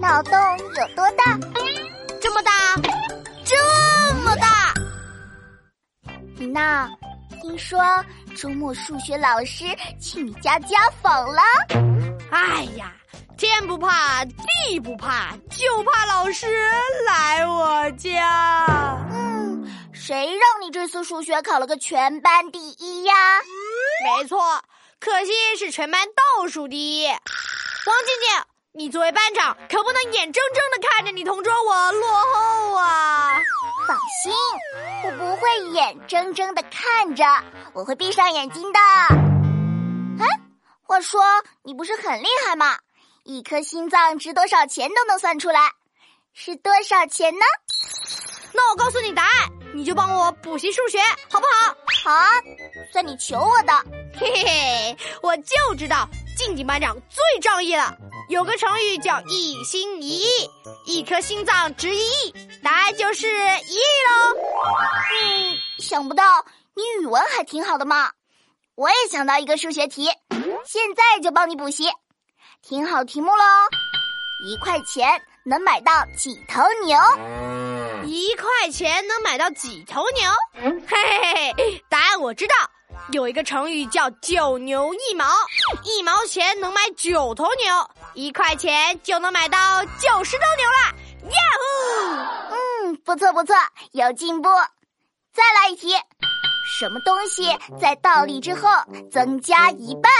脑洞有多大？这么大，这么大！米娜，听说周末数学老师去你家家访了？哎呀，天不怕地不怕，就怕老师来我家。嗯，谁让你这次数学考了个全班第一呀？没错，可惜是全班倒数第一。王静静，你作为班长，可不能眼睁睁的看着你同桌我落后啊！放心，我不会眼睁睁的看着，我会闭上眼睛的。哎，话说你不是很厉害吗？一颗心脏值多少钱都能算出来，是多少钱呢？那我告诉你答案，你就帮我补习数学，好不好？好啊，算你求我的。嘿嘿嘿，我就知道静静班长最仗义了。有个成语叫一心一意，一颗心脏值一亿，答案就是一亿喽。嗯，想不到你语文还挺好的嘛。我也想到一个数学题，现在就帮你补习。听好题目喽，一块钱能买到几头牛？一块钱能买到几头牛？嘿嘿嘿，答案我知道，有一个成语叫九牛一毛，一毛钱能买九头牛，一块钱就能买到九十头牛啦！呀呼！嗯，不错不错，有进步。再来一题，什么东西在倒立之后增加一半？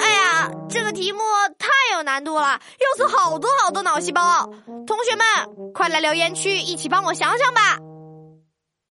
哎呀，这个题目太有难度了，要死好多好多脑细胞。同学们，快来留言区一起帮我想想吧。